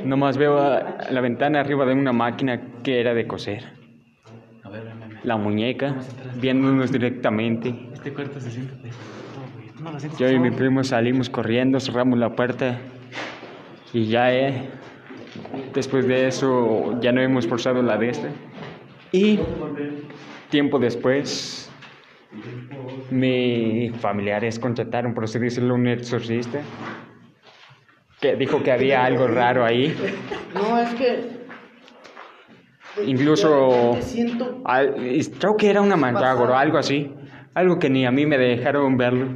Nomás veo a la ventana arriba de una máquina que era de coser. La muñeca viéndonos directamente. Este cuarto se siente pesado, güey. ¿Tú no Yo y mi primo salimos corriendo, cerramos la puerta y ya, eh, después de eso ya no hemos forzado la de esta. Y tiempo después, mis familiares contrataron, por así decirlo, un exorcista que dijo que había algo raro ahí. No, es que. Incluso- siento. Al- creo que era una mandrágora o algo así. Algo que ni a mí me dejaron verlo.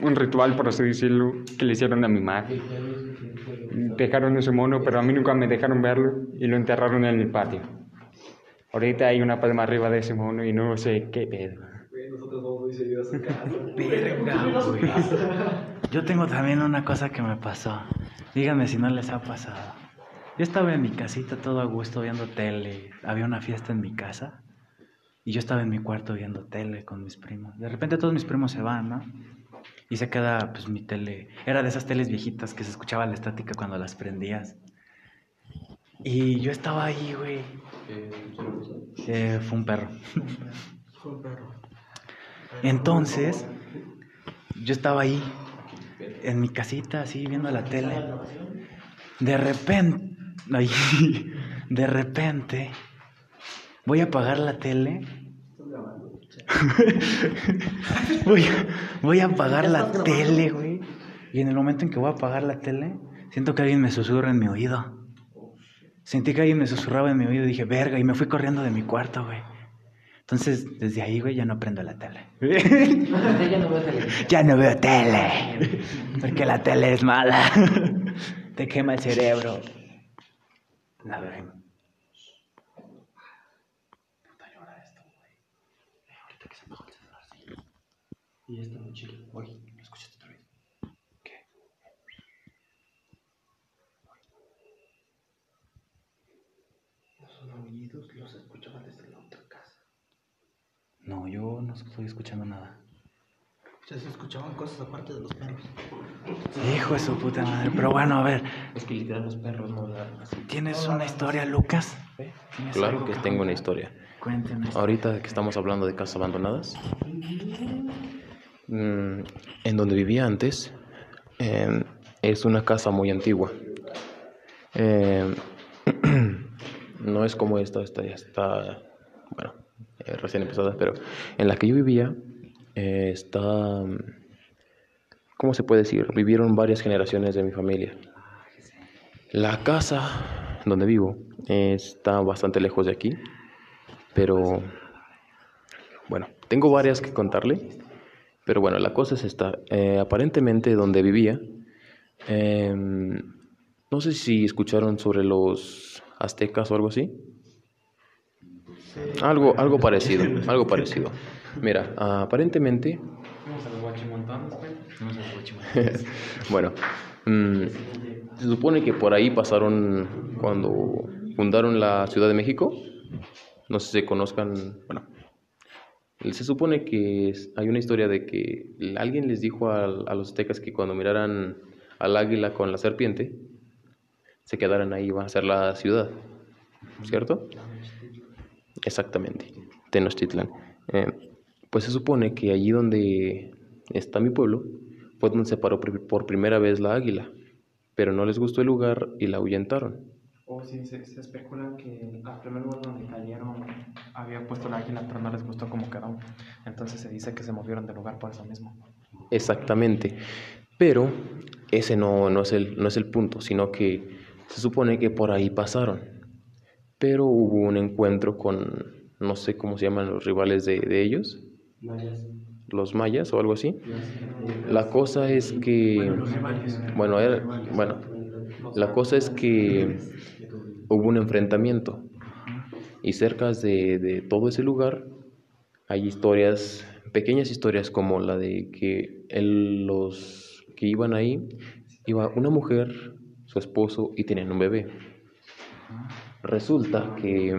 Un ritual, por así decirlo, que le hicieron a mi madre. Dejaron ese mono, pero a mí nunca me dejaron verlo y lo enterraron en el patio. Ahorita hay una palma arriba de ese mono y no sé qué pedo. Verga, güey. Yo tengo también una cosa que me pasó. Díganme si no les ha pasado. Yo estaba en mi casita todo a gusto viendo tele. Había una fiesta en mi casa. Y yo estaba en mi cuarto viendo tele con mis primos. De repente todos mis primos se van, ¿no? Y se queda pues mi tele. Era de esas teles viejitas que se escuchaba la estática cuando las prendías. Y yo estaba ahí, güey. Eh, fue un perro. Entonces, yo estaba ahí, en mi casita, así, viendo la tele. De repente, de repente, voy a apagar la tele. voy, a, voy a apagar la tele, güey. Y en el momento en que voy a apagar la tele, siento que alguien me susurra en mi oído. Sentí que alguien me susurraba en mi oído y dije, verga, y me fui corriendo de mi cuarto, güey. Entonces, desde ahí, güey, ya no prendo la tele. ya no veo tele. Ya no veo tele. Porque la tele es mala. Te quema el cerebro. A ver. Y esto muy chido. Oye, ¿lo escuchaste otra vez? ¿Qué? Los aullidos los escuchaba desde la otra casa. No, yo no estoy escuchando nada. Ya se escuchaban cosas aparte de los perros. Hijo de su puta madre. Pero bueno, a ver, Es que literal los perros no dan así. ¿tienes una historia, Lucas? ¿Tienes Claro que tengo una historia. Cuéntame. Ahorita que estamos hablando de casas abandonadas, mm, en donde vivía antes, eh, es una casa muy antigua. Eh, no es como esta, esta ya está, bueno, eh, recién empezada, pero en la que yo vivía eh, está, mm, ¿cómo se puede decir? Vivieron varias generaciones de mi familia. La casa donde vivo eh, está bastante lejos de aquí, pero bueno, tengo varias que contarle, pero bueno, la cosa es esta. Eh, aparentemente donde vivía, em, no sé si escucharon sobre los aztecas o algo así. Algo, algo parecido, algo parecido. Mira, aparentemente bueno, mm, se supone que por ahí pasaron cuando fundaron la Ciudad de México. No sé si se conozcan, bueno, se supone que hay una historia de que alguien les dijo a, los aztecas que cuando miraran al águila con la serpiente, se quedaran ahí, iba a ser la ciudad, ¿cierto? Exactamente, Tenochtitlan. Eh, pues se supone que allí donde está mi pueblo fue donde se paró por primera vez la águila, pero no les gustó el lugar y la ahuyentaron. O sí, se, se especula que al primer lugar donde cayeron había puesto la águila, pero no les gustó cómo quedó. Entonces se dice que se movieron de lugar por eso mismo. Exactamente. Pero ese no, no, es el, no es el punto, sino que se supone que por ahí pasaron. Pero hubo un encuentro con, no sé cómo se llaman los rivales de, de ellos, los mayas o algo así. La cosa es que, bueno, era- bueno, la cosa es que hubo un enfrentamiento y cerca de, de todo ese lugar hay historias, pequeñas historias como la de que el- los que iban ahí, iba una mujer, su esposo y tenían un bebé. Resulta que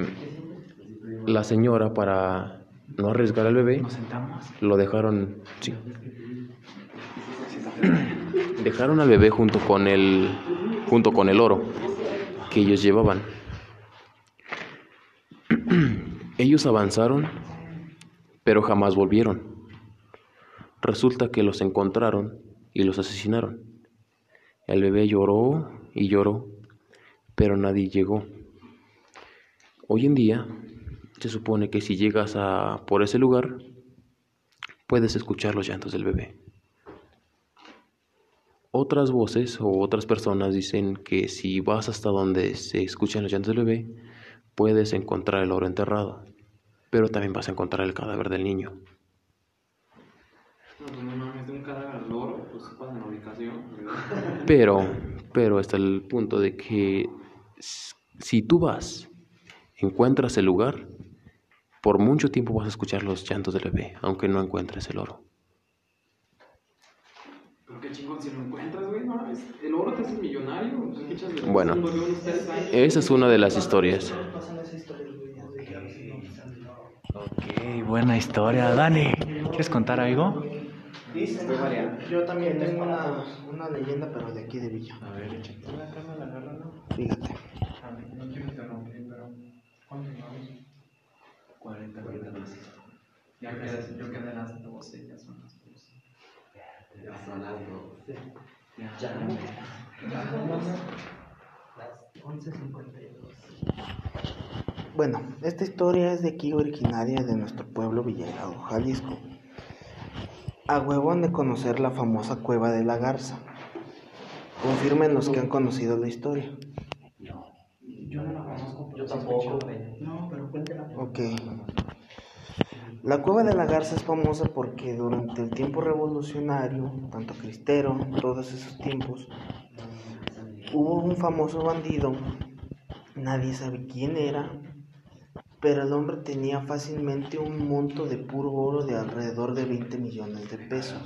la señora para no arriesgar al bebé lo dejaron, sí. Dejaron al bebé junto con el junto con el oro ellos llevaban. ellos avanzaron, pero jamás volvieron. Resulta que los encontraron y los asesinaron. El bebé lloró y lloró, pero nadie llegó. Hoy en día se supone que si llegas a por ese lugar puedes escuchar los llantos del bebé. Otras voces o otras personas dicen que si vas hasta donde se escuchan los llantos del bebé, puedes encontrar el oro enterrado, pero también vas a encontrar el cadáver del niño. No, pues no mames, de un cadáver al oro, pues pasan la ubicación. Pero, pero está el punto de que si tú vas, encuentras el lugar, por mucho tiempo vas a escuchar los llantos del bebé, aunque no encuentres el oro. Pero qué chingón si lo bueno, esa es una de las historias. Ok, buena historia. Dani, ¿quieres contar algo? Yo también tengo una, una leyenda, pero de aquí de Villa. A ver, Fíjate. No quiero interrumpir, pero ¿cuánto llevamos? 40 minutos. Ya quedas, yo quedé las 12, ya son las 12. Ya son las 12. Ya. ya. Las 11.52. Bueno, esta historia es de aquí originaria de nuestro pueblo Villagrado, Jalisco. A huevo han de conocer la famosa cueva de la Garza. Confirmen los que han conocido la historia. Yo no la conozco. Yo tampoco. No, pero cuéntela. Ok. La cueva de la Garza es famosa porque durante el tiempo revolucionario, tanto cristero, todos esos tiempos, hubo un famoso bandido, nadie sabe quién era, pero el hombre tenía fácilmente un monto de puro oro de alrededor de 20 millones de pesos.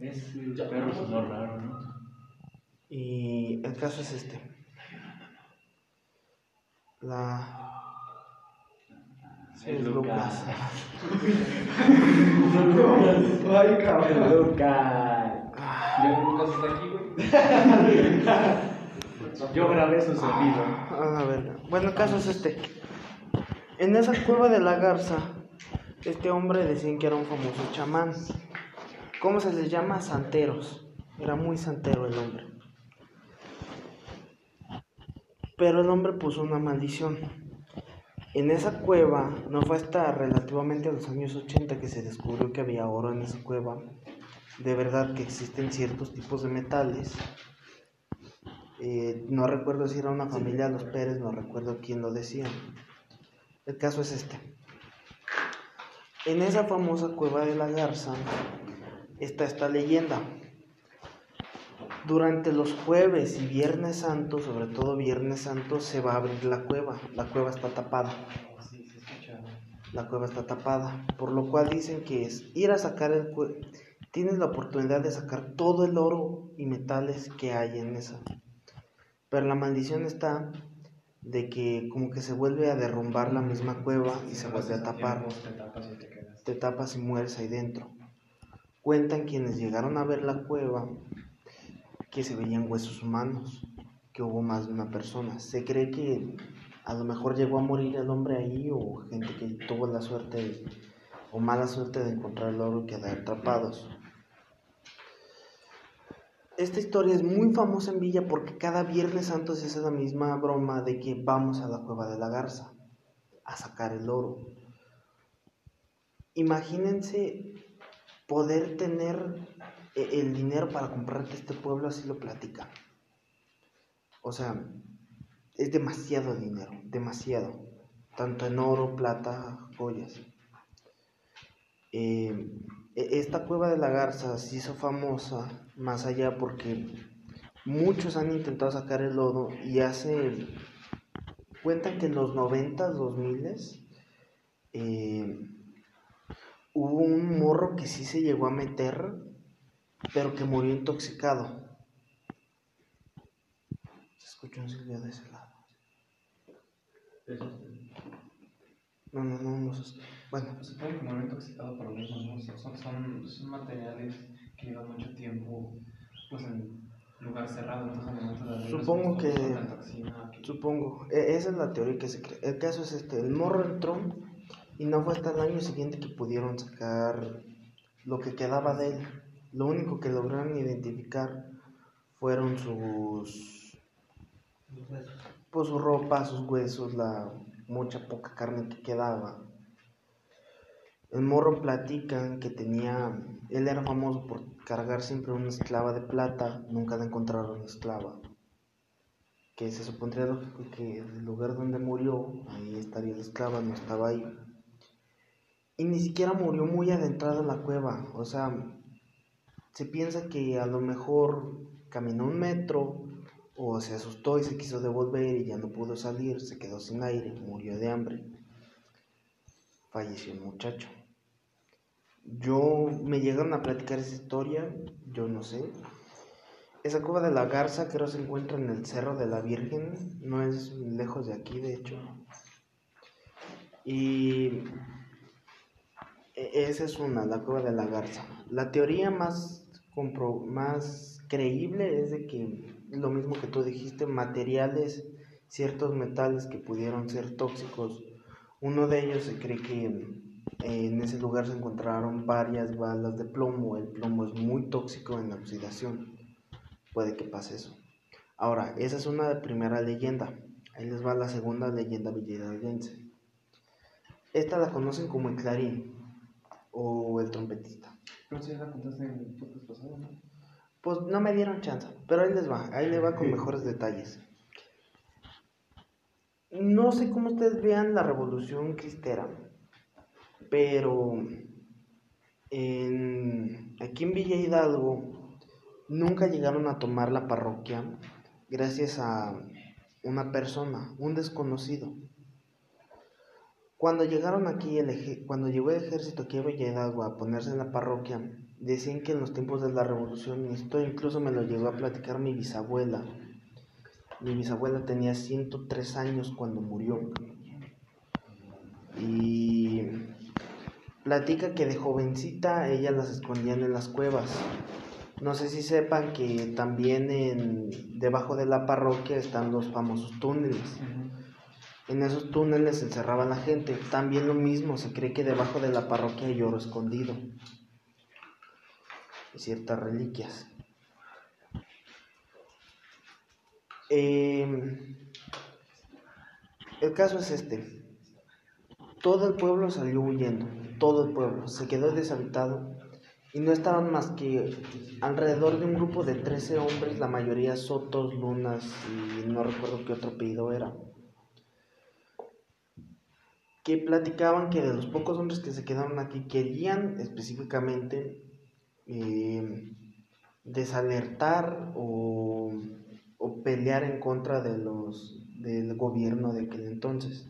Es el perro sonó raro, ¿no? Y el caso es este. La... Sí, es Lucas. Ay, cabrón. Lucas. Yo nunca está aquí, güey. Yo grabé su sonido. A la verga. Bueno, el caso es este. En esa cueva de la garza, este hombre decían que era un famoso chamán. ¿Cómo se les llama? Santeros. Era muy santero el hombre. Pero el hombre puso una maldición. En esa cueva, no fue hasta relativamente a los años 80 que se descubrió que había oro en esa cueva. De verdad que existen ciertos tipos de metales. Eh, no recuerdo si era una familia de los Pérez, no recuerdo quién lo decía. El caso es este. En esa famosa cueva de la Garza está esta leyenda. Durante los jueves y viernes santo, sobre todo viernes santo, se va a abrir la cueva. La cueva está tapada. La cueva está tapada. Por lo cual dicen que es ir a sacar el Tienes la oportunidad de sacar todo el oro y metales que hay en esa. Pero la maldición está de que como que se vuelve a derrumbar la misma cueva y se vuelve a tapar. Te tapas y mueres ahí dentro. Cuentan quienes llegaron a ver la cueva que se veían huesos humanos, que hubo más de una persona. Se cree que a lo mejor llegó a morir el hombre ahí o gente que tuvo la suerte o mala suerte de encontrar el oro y quedar atrapados. Esta historia es muy famosa en Villa porque cada Viernes Santo se hace la misma broma de que vamos a la cueva de la Garza a sacar el oro. Imagínense poder tener e- el dinero para comprarte este pueblo, así lo platican. O sea, es demasiado dinero, demasiado. Tanto en oro, plata, joyas. Eh, e- esta cueva de la Garza se hizo famosa más allá porque muchos han intentado sacar el lodo y hace cuentan que en los 90s, 2000s eh, hubo un morro que sí se llegó a meter, pero que murió intoxicado. Se escuchó un silbido de ese lado. No, no, no, no. se- Bueno, Supongo que momento excitado por lo mismo, ¿no? Son, son, son materiales que llevan mucho tiempo pues en lugar cerrado, entonces momento Supongo pues, que- toxina, que- Supongo, e- esa es la teoría que se cree. El caso es este, el morro entró y no fue hasta el año siguiente que pudieron sacar lo que quedaba de él. Lo único que lograron identificar fueron sus, pues su ropa, sus huesos, la mucha poca carne que quedaba. El morro platican que tenía, él era famoso por cargar siempre una esclava de plata, nunca le encontraron una esclava que se supondría lógico que el lugar donde murió, ahí estaría la esclava, no estaba ahí. Y ni siquiera murió muy adentrado en la cueva, o sea, se piensa que a lo mejor caminó un metro o se asustó y se quiso devolver y ya no pudo salir, se quedó sin aire, murió de hambre. Falleció el muchacho. Yo me llegaron a platicar esa historia, yo no sé, esa cueva de la Garza creo se encuentra en el Cerro de la Virgen, no es lejos de aquí, de hecho. Y e- esa es una, la cueva de la Garza. La teoría más, compro- más creíble es de que lo mismo que tú dijiste, materiales ciertos metales que pudieron ser tóxicos. Uno de ellos se cree que en ese lugar se encontraron varias balas de plomo. El plomo es muy tóxico en la oxidación. Puede que pase eso. Ahora, esa es una primera leyenda. Ahí les va la segunda leyenda villarrealdense. Esta la conocen como el clarín o el trompetista. Pero si la contaste en el podcast pasado, ¿no? Pues no me dieron chance, pero ahí les va, ahí le va con mejores detalles. No sé cómo ustedes vean la revolución cristera, pero en- aquí en Villa Hidalgo nunca llegaron a tomar la parroquia gracias a una persona, un desconocido. Cuando llegaron aquí, el cuando llegó el ejército aquí a Villa Hidalgo a ponerse en la parroquia, decían que en los tiempos de la revolución, esto incluso me lo llegó a platicar mi bisabuela. Mi bisabuela tenía 103 años cuando murió. Y platica que de jovencita ella las escondían en las cuevas. No sé si sepan que también en, debajo de la parroquia están los famosos túneles. En esos túneles se encerraba la gente. También lo mismo, se cree que debajo de la parroquia hay oro escondido. Y ciertas reliquias. Eh, el caso es este. Todo el pueblo salió huyendo, todo el pueblo, se quedó deshabitado y no estaban más que alrededor de un grupo de 13 hombres, la mayoría sotos, lunas y no recuerdo qué otro apellido era, que platicaban que de los pocos hombres que se quedaron aquí querían específicamente eh, desalertar o, o pelear en contra de los del gobierno de aquel entonces.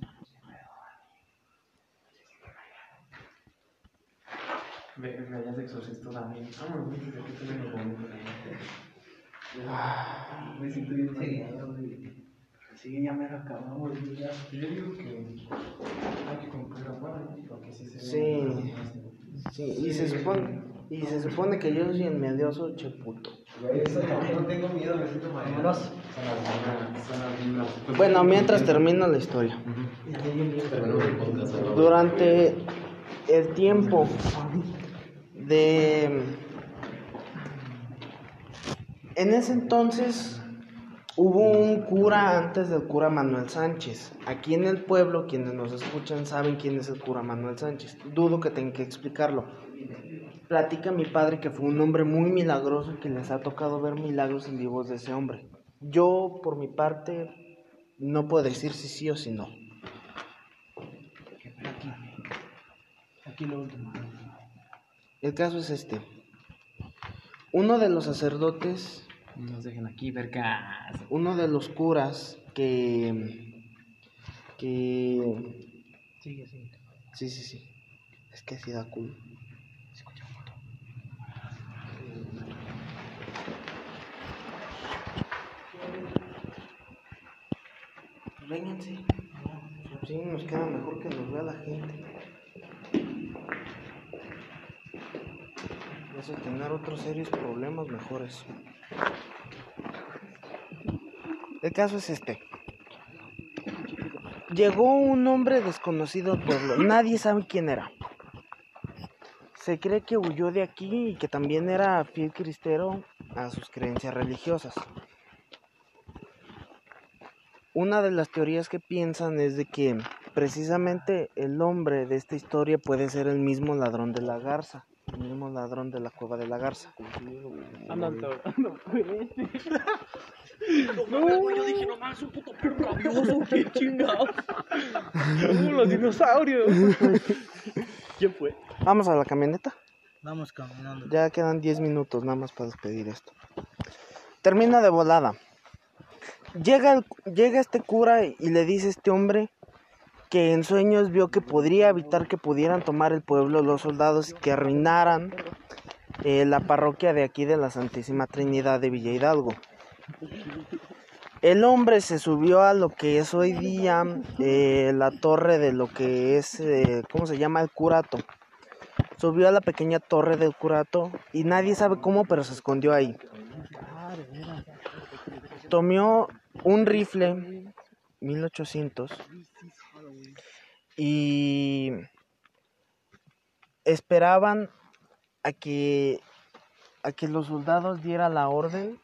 Ve, veías de exorcista también. Vámonos, güey, que aquí tenemos bonito Me siento bien mareado, güey. Sí, ya me lo acabamos, ya. Yo digo que hay que concluir afuera. Porque sí se ve. Sí, sí, y se supone, y se supone que yo soy el medioso cheputo. No tengo miedo, me siento. Bueno, mientras termino la historia. Durante el tiempo de... En ese entonces hubo un cura antes del cura Manuel Sánchez. Aquí en el pueblo, quienes nos escuchan saben quién es el cura Manuel Sánchez. Dudo que tenga que explicarlo. Platica mi padre que fue un hombre muy milagroso y que les ha tocado ver milagros en vivos de ese hombre. Yo, por mi parte, no puedo decir si sí o si no. Aquí. Aquí lo último. El caso es este. Uno de los sacerdotes, No nos dejen aquí, vergas. uno de los curas que... que... Sigue, sigue. Sí, sí, sí. Es que sí da culo. Pues Vénganse. Sí, nos queda mejor que nos vea la gente. Vas a tener otros serios problemas mejores. El caso es este. Llegó un hombre desconocido al pueblo. Nadie sabe quién era. Se cree que huyó de aquí y que también era fiel cristero a sus creencias religiosas. Una de las teorías que piensan es de que precisamente el hombre de esta historia puede ser el mismo ladrón de la garza, mismo ladrón de la cueva de la garza. Anda, no puede. No, yo dije nomás un puto perro rabioso, qué chingados. Uh, los dinosaurios. ¿Quién fue? Vamos a la camioneta. Vamos caminando. Ya quedan 10 minutos nada más para despedir esto. Termina de volada. Llega, el- llega este cura y le dice a este hombre que en sueños vio que podría evitar que pudieran tomar el pueblo los soldados y que arruinaran eh, la parroquia de aquí de la Santísima Trinidad de Villa Hidalgo. El hombre se subió a lo que es hoy día eh, la torre de lo que es, eh, ¿cómo se llama? El curato. Subió a la pequeña torre del curato y nadie sabe cómo, pero se escondió ahí. Tomó un rifle 1800 y esperaban a que a que los soldados diera la orden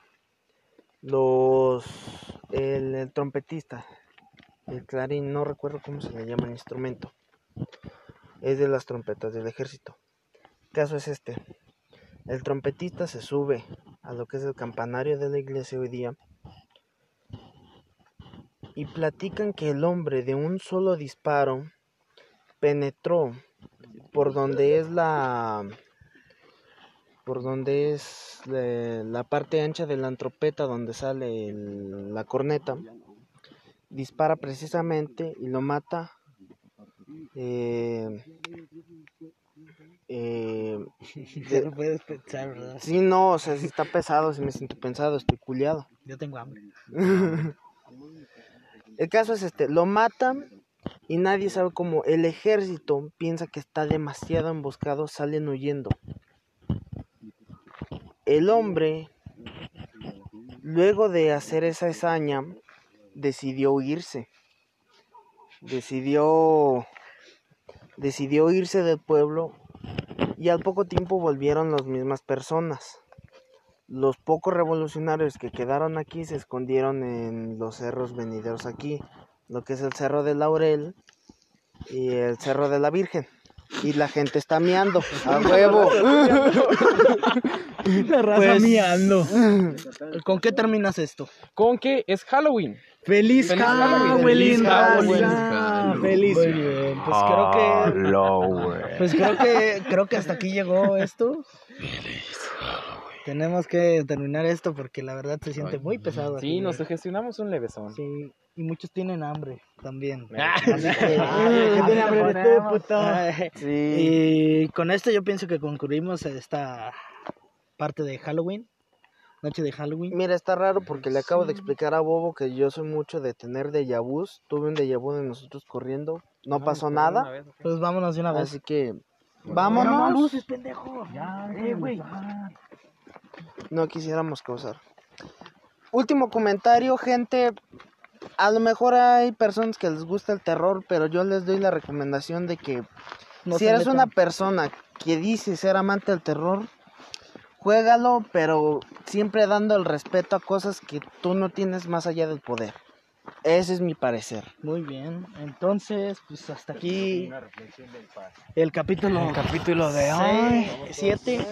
los el, el trompetista el clarín no recuerdo cómo se le llama el instrumento es de las trompetas del ejército. El caso es este el trompetista se sube a lo que es el campanario de la iglesia hoy día y platican que el hombre de un solo disparo penetró por donde es la por donde es eh, la parte ancha de la trompeta donde sale el- la corneta dispara precisamente y lo mata eh, eh, no puedes pensar, ¿verdad? sí no o sea si está pesado si me siento pensado estoy culiado Yo tengo hambre. El caso es este, lo matan y nadie sabe cómo. El ejército piensa que está demasiado emboscado, salen huyendo. El hombre, luego de hacer esa hazaña, decidió irse. Decidió decidió irse del pueblo y al poco tiempo volvieron las mismas personas. Los pocos revolucionarios que quedaron aquí se escondieron en los cerros venideros aquí, lo que es el Cerro de Laurel y el Cerro de la Virgen. Y la gente está miando, a huevo. La raza Pues- miando. ¿Con qué terminas esto? Con que es Halloween. ¡Feliz, Feliz Halloween! Feliz Halloween. Feliz. Muy bien, pues creo que Halloween. pues creo que creo que hasta aquí llegó esto. Tenemos que terminar esto porque la verdad se siente muy pesado. Sí, aquí, nos sugestionamos un levesón. Sí, y muchos tienen hambre también. Ah, Así que- ¿qué tiene hambre de puto? Ay, Sí. Y con esto yo pienso que concluimos esta parte de Halloween, noche de Halloween. Mira, está raro porque le acabo de explicar a Bobo que yo soy mucho de tener déjà vus. Tuve un déjà vu de nosotros corriendo, no pasó nada. Pues vámonos de una vez. Así que, No vámonos. luces, pendejo. Ya, güey. No quisiéramos causar. Último comentario, gente. A lo mejor hay personas que les gusta el terror, pero yo les doy la recomendación de que No si eres metan. una persona que dice ser amante del terror, juégalo, pero siempre dando el respeto a cosas que tú no tienes más allá del poder. Ese es mi parecer. Muy bien, entonces, pues hasta aquí el capítulo, El capítulo de hoy. 7.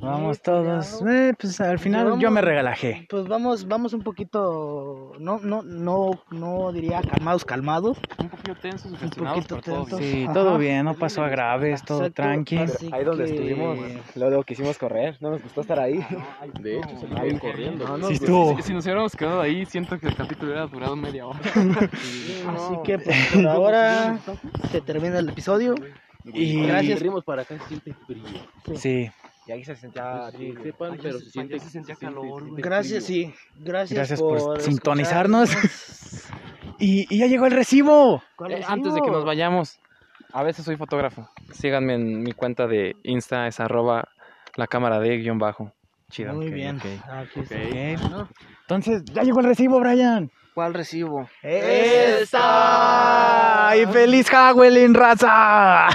Vamos todos. Eh, pues al final yo me regalajé. Pues vamos, vamos un poquito, no, no, no, no diría calmados, calmados. Un poquito tensos, Un poquito tensos. Sí, Ajá. todo bien, no pasó a graves, todo Exacto, tranqui. así Ahí donde que- estuvimos, luego quisimos correr, no nos gustó estar ahí. De hecho, salimos corriendo. Sí estuvo. Si, si nos hubiéramos quedado ahí, siento que el capítulo hubiera durado media hora. Así que pues, por ahora se termina el episodio. Y Gracias. Corrimos para acá, se siente frío. Sí, Y ahí se sentía... Que sepan, pero se siente, se sentía se calor, güey. Gracias, sí. Gracias, Gracias por por sintonizarnos. y, y ya llegó el recibo. ¿Cuál Eh, es? antes de que nos vayamos, a veces soy fotógrafo. Síganme en mi cuenta de Insta, es arroba la cámara de guion bajo. Chido. Muy ok, bien. ok. Aquí está. Entonces, ya llegó el recibo, Brian. ¿Cuál recibo? ¡Esta! ¡Y feliz Halloween, raza!